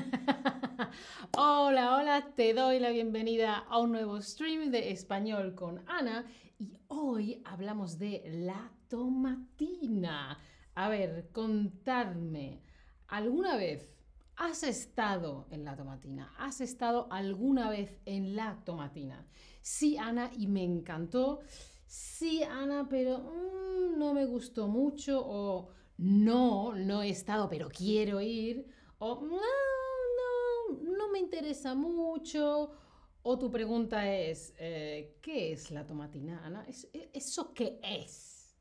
hola, hola, te doy la bienvenida a un nuevo stream de español con Ana y hoy hablamos de la tomatina. A ver, contadme, ¿alguna vez has estado en la tomatina? ¿Has estado alguna vez en la tomatina? Sí, Ana, y me encantó. Sí, Ana, pero mm, no me gustó mucho o no, no he estado, pero quiero ir, o no, no, me interesa mucho, o tu pregunta es, eh, ¿qué es la tomatina, Ana? E, ¿Eso qué es?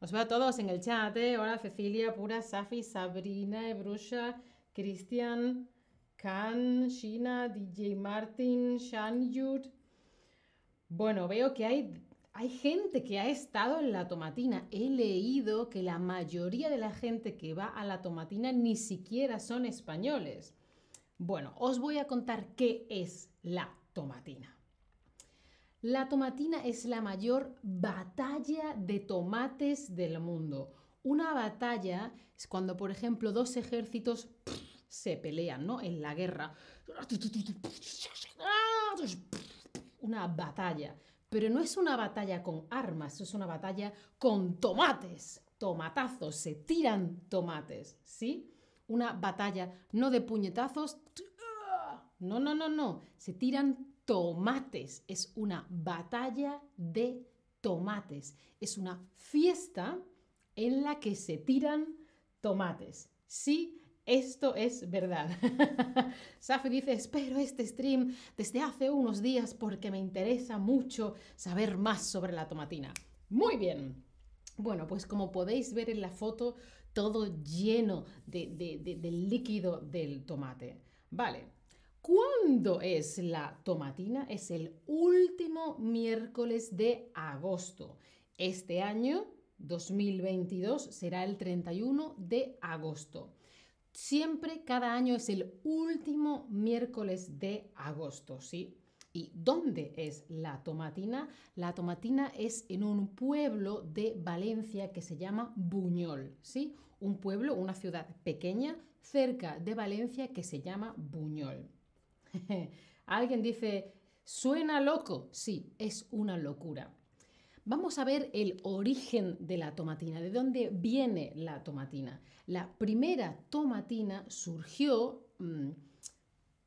Os veo a todos en el chat, ¿eh? Cecilia, Pura, Safi, Sabrina, Ebrusha, Cristian, Kan, Shina, DJ Martin, Shanyud. Bueno, veo que hay hay gente que ha estado en la tomatina. He leído que la mayoría de la gente que va a la tomatina ni siquiera son españoles. Bueno, os voy a contar qué es la tomatina. La tomatina es la mayor batalla de tomates del mundo. Una batalla es cuando, por ejemplo, dos ejércitos se pelean, ¿no? En la guerra. Una batalla. Pero no es una batalla con armas, es una batalla con tomates, tomatazos, se tiran tomates, ¿sí? Una batalla no de puñetazos, no, no, no, no, se tiran tomates, es una batalla de tomates, es una fiesta en la que se tiran tomates, ¿sí? Esto es verdad. Safi dice, espero este stream desde hace unos días porque me interesa mucho saber más sobre la tomatina. Muy bien. Bueno, pues como podéis ver en la foto, todo lleno de, del líquido del tomate. Vale. ¿Cuándo es la tomatina? Es el último miércoles de agosto. Este año, 2022, será el 31 de agosto. Siempre, cada año es el último miércoles de agosto, ¿sí? ¿Y dónde es la tomatina? La tomatina es en un pueblo de Valencia que se llama Buñol, ¿sí? Un pueblo, una ciudad pequeña cerca de Valencia que se llama Buñol. Alguien dice, ¿suena loco? Sí, es una locura. Vamos a ver el origen de la tomatina, de dónde viene la tomatina. La primera tomatina surgió, mm,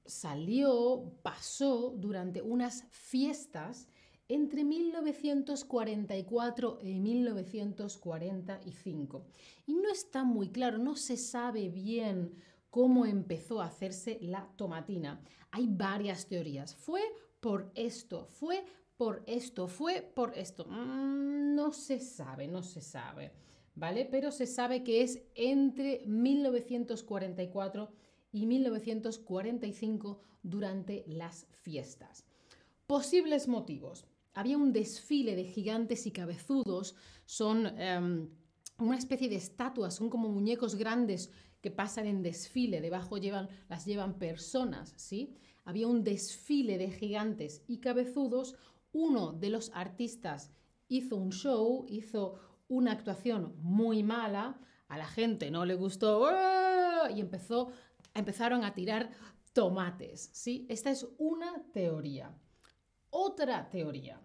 salió, pasó durante unas fiestas entre 1944 y 1945. Y no está muy claro, no se sabe bien cómo empezó a hacerse la tomatina. Hay varias teorías. Fue por esto, fue por esto, fue por esto. Mm, no se sabe, no se sabe, ¿vale? Pero se sabe que es entre 1944 y 1945 durante las fiestas. Posibles motivos. Había un desfile de gigantes y cabezudos, son em, una especie de estatuas, son como muñecos grandes que pasan en desfile, debajo llevan, las llevan personas, ¿sí? Había un desfile de gigantes y cabezudos, uno de los artistas hizo un show, hizo una actuación muy mala, a la gente no le gustó y empezó, empezaron a tirar tomates. ¿sí? Esta es una teoría. Otra teoría.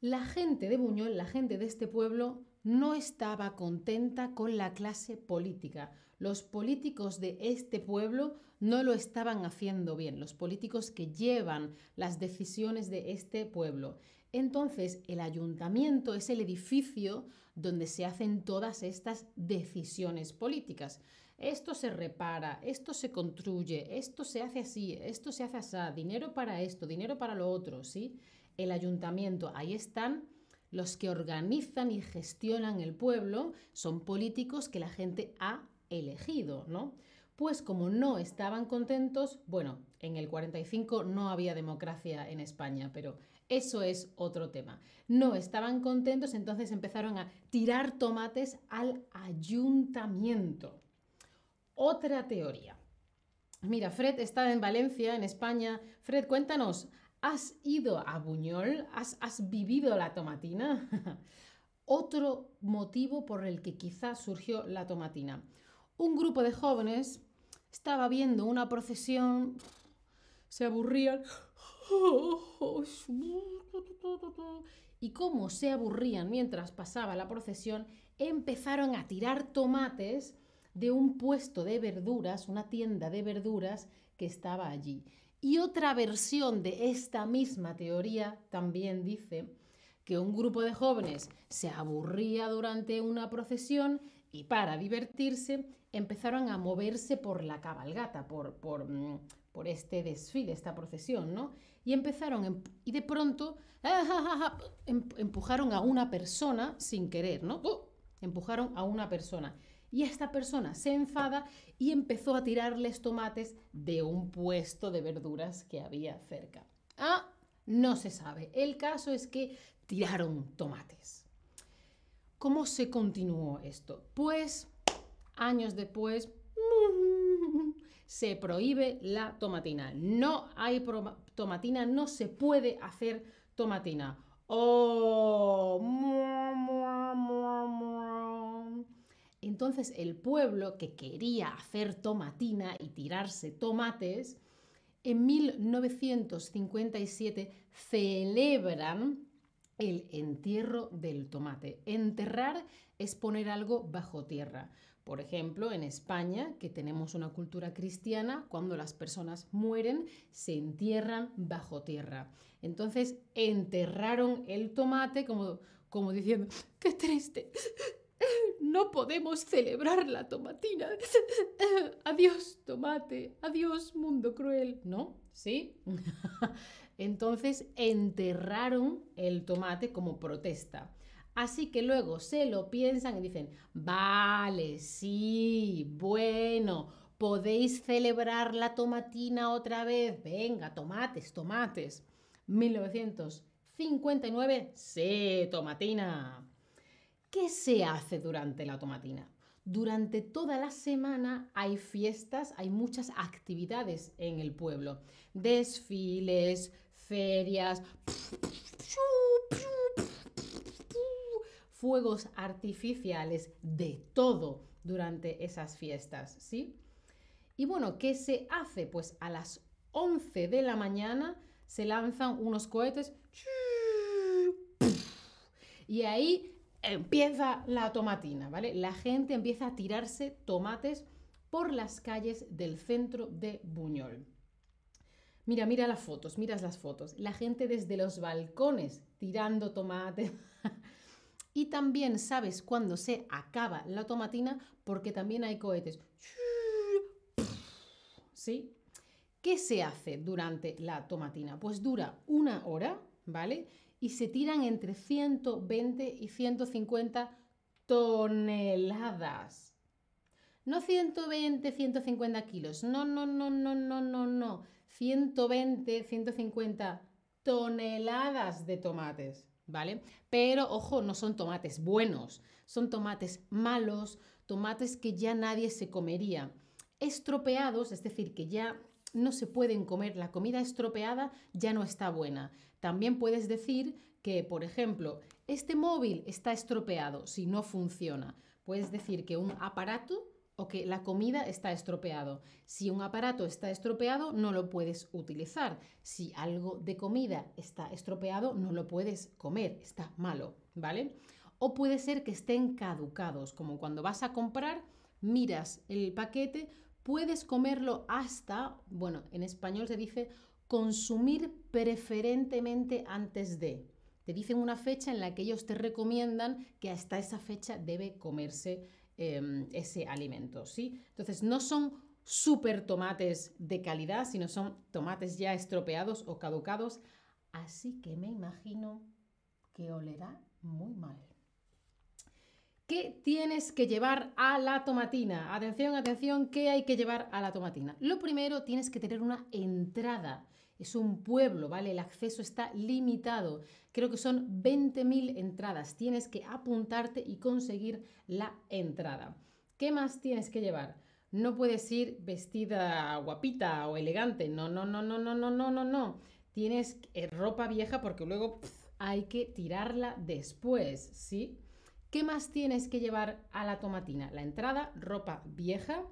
La gente de Buñol, la gente de este pueblo, no estaba contenta con la clase política. Los políticos de este pueblo no lo estaban haciendo bien, los políticos que llevan las decisiones de este pueblo. Entonces, el ayuntamiento es el edificio donde se hacen todas estas decisiones políticas. Esto se repara, esto se construye, esto se hace así, esto se hace así, dinero para esto, dinero para lo otro, ¿sí? El ayuntamiento, ahí están los que organizan y gestionan el pueblo son políticos que la gente ha elegido, ¿no? Pues como no estaban contentos, bueno, en el 45 no había democracia en España, pero eso es otro tema. No estaban contentos, entonces empezaron a tirar tomates al ayuntamiento. Otra teoría. Mira, Fred está en Valencia, en España. Fred, cuéntanos, ¿Has ido a Buñol? ¿Has, vivido la tomatina? Otro motivo por el que quizás surgió la tomatina. Un grupo de jóvenes estaba viendo una procesión, se aburrían. Y como se aburrían mientras pasaba la procesión, empezaron a tirar tomates de un puesto de verduras, una tienda de verduras que estaba allí. Y otra versión de esta misma teoría también dice que un grupo de jóvenes se aburría durante una procesión y para divertirse empezaron a moverse por la cabalgata, por, por, mm, por este desfile, esta procesión, ¿no? Y empezaron, em, y de pronto em, empujaron a una persona sin querer, ¿no? ¡Uh! Empujaron a una persona. Y esta persona se enfada y empezó a tirarles tomates de un puesto de verduras que había cerca. Ah, no se sabe. El caso es que tiraron tomates. ¿Cómo se continuó esto? Pues años después se prohíbe la tomatina. No hay tomatina, no se puede hacer tomatina. Oh, entonces el pueblo que quería hacer tomatina y tirarse tomates, en 1957 celebran el entierro del tomate. Enterrar es poner algo bajo tierra. Por ejemplo, en España, que tenemos una cultura cristiana, cuando las personas mueren, se entierran bajo tierra. Entonces, enterraron el tomate como, como diciendo, qué triste, no podemos celebrar la tomatina. adiós, tomate. Adiós, mundo cruel. ¿No? ¿Sí? Entonces enterraron el tomate como protesta. Así que luego se lo piensan y dicen, vale, sí, bueno, podéis celebrar la tomatina otra vez. Venga, tomates, tomates. 1959, sí, tomatina. ¿Qué se hace durante la tomatina? Durante toda la semana hay fiestas, hay muchas actividades en el pueblo. Desfiles, ferias, fuegos artificiales, de todo durante esas fiestas, ¿sí? Y bueno, ¿qué se hace? Pues a las 11 de la mañana se lanzan unos cohetes y ahí empieza la tomatina, ¿vale? La gente empieza a tirarse tomates por las calles del centro de Buñol. Mira, mira las fotos, miras las fotos. La gente desde los balcones tirando tomates. y también sabes cuándo se acaba la tomatina porque también hay cohetes. ¿Sí? ¿Qué se hace durante la tomatina? Pues dura una hora, ¿vale? Y se tiran entre 120 y 150 toneladas. No 120, 150 kilos. No, no, no, no, no, no, no. 120, 150 toneladas de tomates, ¿vale? Pero ojo, no son tomates buenos, son tomates malos, tomates que ya nadie se comería. Estropeados, es decir, que ya no se pueden comer, la comida estropeada ya no está buena. También puedes decir que, por ejemplo, este móvil está estropeado si no funciona. Puedes decir que un aparato o que la comida está estropeado. Si un aparato está estropeado, no lo puedes utilizar. Si algo de comida está estropeado, no lo puedes comer, está malo, ¿vale? O puede ser que estén caducados, como cuando vas a comprar, miras el paquete, puedes comerlo hasta, bueno, en español se dice consumir preferentemente antes de. Te dicen una fecha en la que ellos te recomiendan que hasta esa fecha debe comerse em, ese alimento, ¿sí? Entonces, no son super tomates de calidad, sino son tomates ya estropeados o caducados, así que me imagino que olerá muy mal. ¿Qué tienes que llevar a la tomatina? Atención, atención, ¿qué hay que llevar a la tomatina? Lo primero, tienes que tener una entrada es un pueblo, ¿vale? El acceso está limitado. Creo que son 20.000 entradas. Tienes que apuntarte y conseguir la entrada. ¿Qué más tienes que llevar? No puedes ir vestida guapita o elegante. No, no, no, no, no, no, no, no, no. Tienes eh, ropa vieja porque luego hay que tirarla después, ¿sí? ¿Qué más tienes que llevar a la tomatina? La entrada, ropa vieja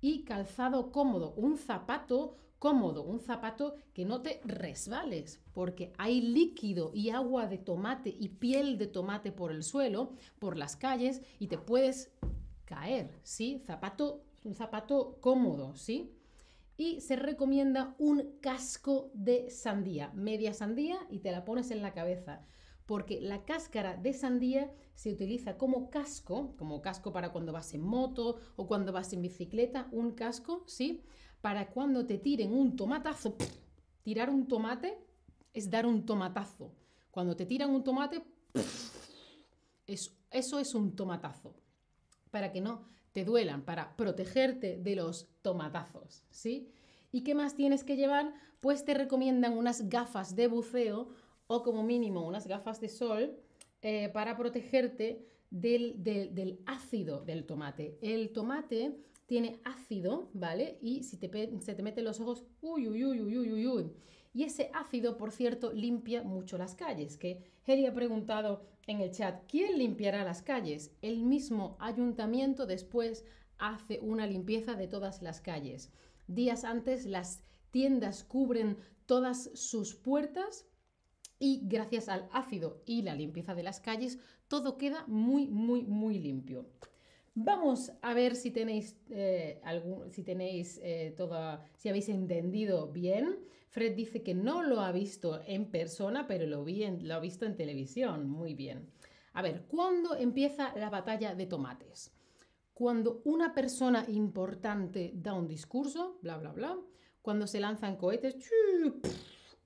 y calzado cómodo, un zapato cómodo, un zapato que no te resbales, porque hay líquido y agua de tomate y piel de tomate por el suelo, por las calles, y te puedes caer, ¿sí? Zapato, un zapato cómodo, ¿sí? Y se recomienda un casco de sandía, media sandía, y te la pones en la cabeza porque la cáscara de sandía se utiliza como casco, como casco para cuando vas en moto o cuando vas en bicicleta, un casco, ¿sí? para cuando te tiren un tomatazo. Tirar un tomate es dar un tomatazo. Cuando te tiran un tomate, eso es un tomatazo. Para que no te duelan, para protegerte de los tomatazos, ¿sí? ¿Y qué más tienes que llevar? Pues te recomiendan unas gafas de buceo o como mínimo unas gafas de sol eh, para protegerte del, del, ácido del tomate. El tomate tiene ácido, ¿vale? Y si te, se te meten los ojos, uy, uy, uy, uy, uy, uy. Y ese ácido, por cierto, limpia mucho las calles. Que Heli ha preguntado en el chat, ¿quién limpiará las calles? El mismo ayuntamiento después hace una limpieza de todas las calles. Días antes las tiendas cubren todas sus puertas y gracias al ácido y la limpieza de las calles, todo queda muy, muy, muy limpio. Vamos a ver si tenéis, eh, algún, si tenéis eh, toda, si habéis entendido bien. Fred dice que no lo ha visto en persona, pero lo, vi lo ha visto en televisión. Muy bien. A ver, ¿cuándo empieza la batalla de tomates? Cuando una persona importante da un discurso, bla, bla, bla. Cuando se lanzan cohetes,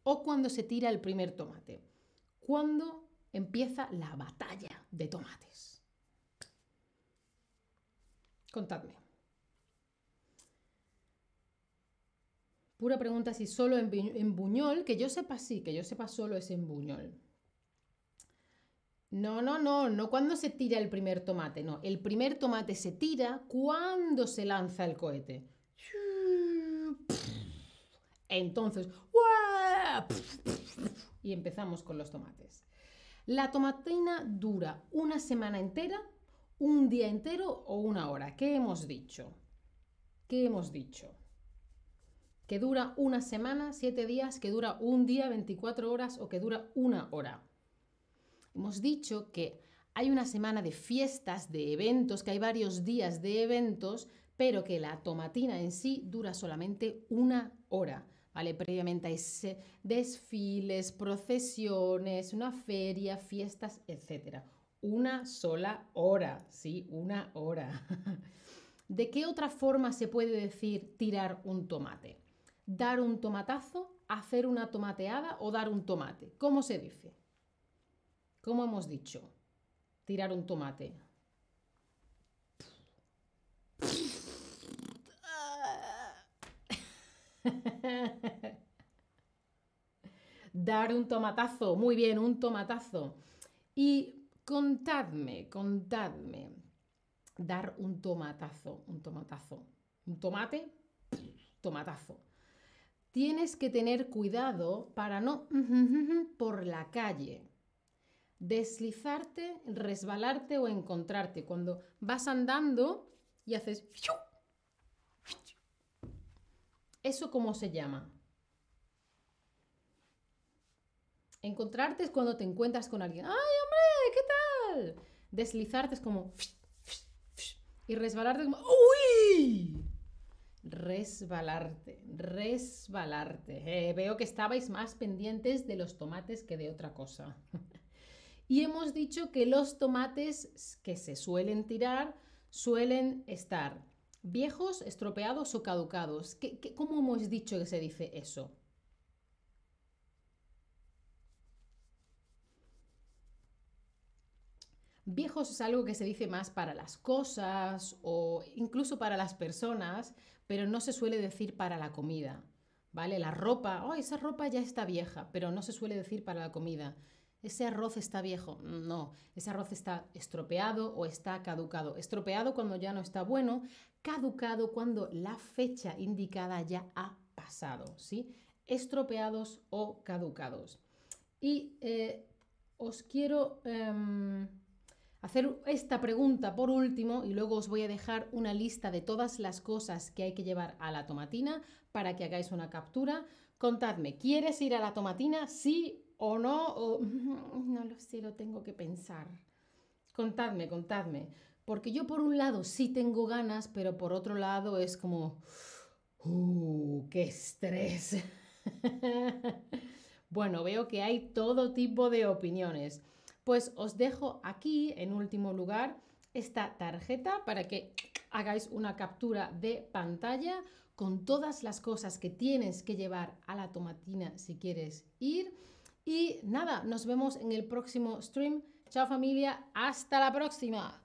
o cuando se tira el primer tomate. ¿Cuándo empieza la batalla de tomates? Contadme. Pura pregunta si solo en, Buñol, que yo sepa sí, que yo sepa solo es en Buñol. No, no, no, no cuando se tira el primer tomate, no. El primer tomate se tira cuando se lanza el cohete. Entonces, y empezamos con los tomates. La tomatina dura una semana entera un día entero o una hora. ¿Qué hemos dicho? ¿Qué hemos dicho? Que dura una semana, siete días, que dura un día, 24 horas o que dura una hora. Hemos dicho que hay una semana de fiestas, de eventos, que hay varios días de eventos, pero que la tomatina en sí dura solamente una hora. ¿Vale? Previamente hay desfiles, procesiones, una feria, fiestas, etc una sola hora, ¿sí? Una hora. ¿De qué otra forma se puede decir tirar un tomate? ¿Dar un tomatazo? ¿Hacer una tomateada o dar un tomate? ¿Cómo se dice? ¿Cómo hemos dicho? Tirar un tomate. Dar un tomatazo. Muy bien, un tomatazo. Y Contadme, contadme. Dar un tomatazo, un tomatazo. Un tomate, tomatazo. Tienes que tener cuidado para no por la calle. Deslizarte, resbalarte o encontrarte. Cuando vas andando y haces... ¿Eso cómo se llama? Encontrarte es cuando te encuentras con alguien. ¡Ay, hombre! ¿Qué tal? Deslizarte es como... Y resbalarte es como... ¡Uy! Resbalarte, resbalarte. Eh, veo que estabais más pendientes de los tomates que de otra cosa. y hemos dicho que los tomates que se suelen tirar suelen estar viejos, estropeados o caducados. cómo hemos dicho que se dice eso? Viejos es algo que se dice más para las cosas o incluso para las personas, pero no se suele decir para la comida. ¿Vale? La ropa, oh, esa ropa ya está vieja, pero no se suele decir para la comida. Ese arroz está viejo. No, ese arroz está estropeado o está caducado. Estropeado cuando ya no está bueno, caducado cuando la fecha indicada ya ha pasado, ¿sí? Estropeados o caducados. Y eh, os quiero... Em, hacer esta pregunta por último y luego os voy a dejar una lista de todas las cosas que hay que llevar a la tomatina para que hagáis una captura. Contadme, ¿quieres ir a la tomatina? ¿Sí o no? no lo sé, lo tengo que pensar. Contadme, contadme. Porque yo por un lado sí tengo ganas, pero por otro lado es como, ¡uh, qué estrés! bueno, veo que hay todo tipo de opiniones. Pues os dejo aquí, en último lugar, esta tarjeta para que hagáis una captura de pantalla con todas las cosas que tienes que llevar a la tomatina si quieres ir. Y nada, nos vemos en el próximo stream. Chao familia, hasta la próxima.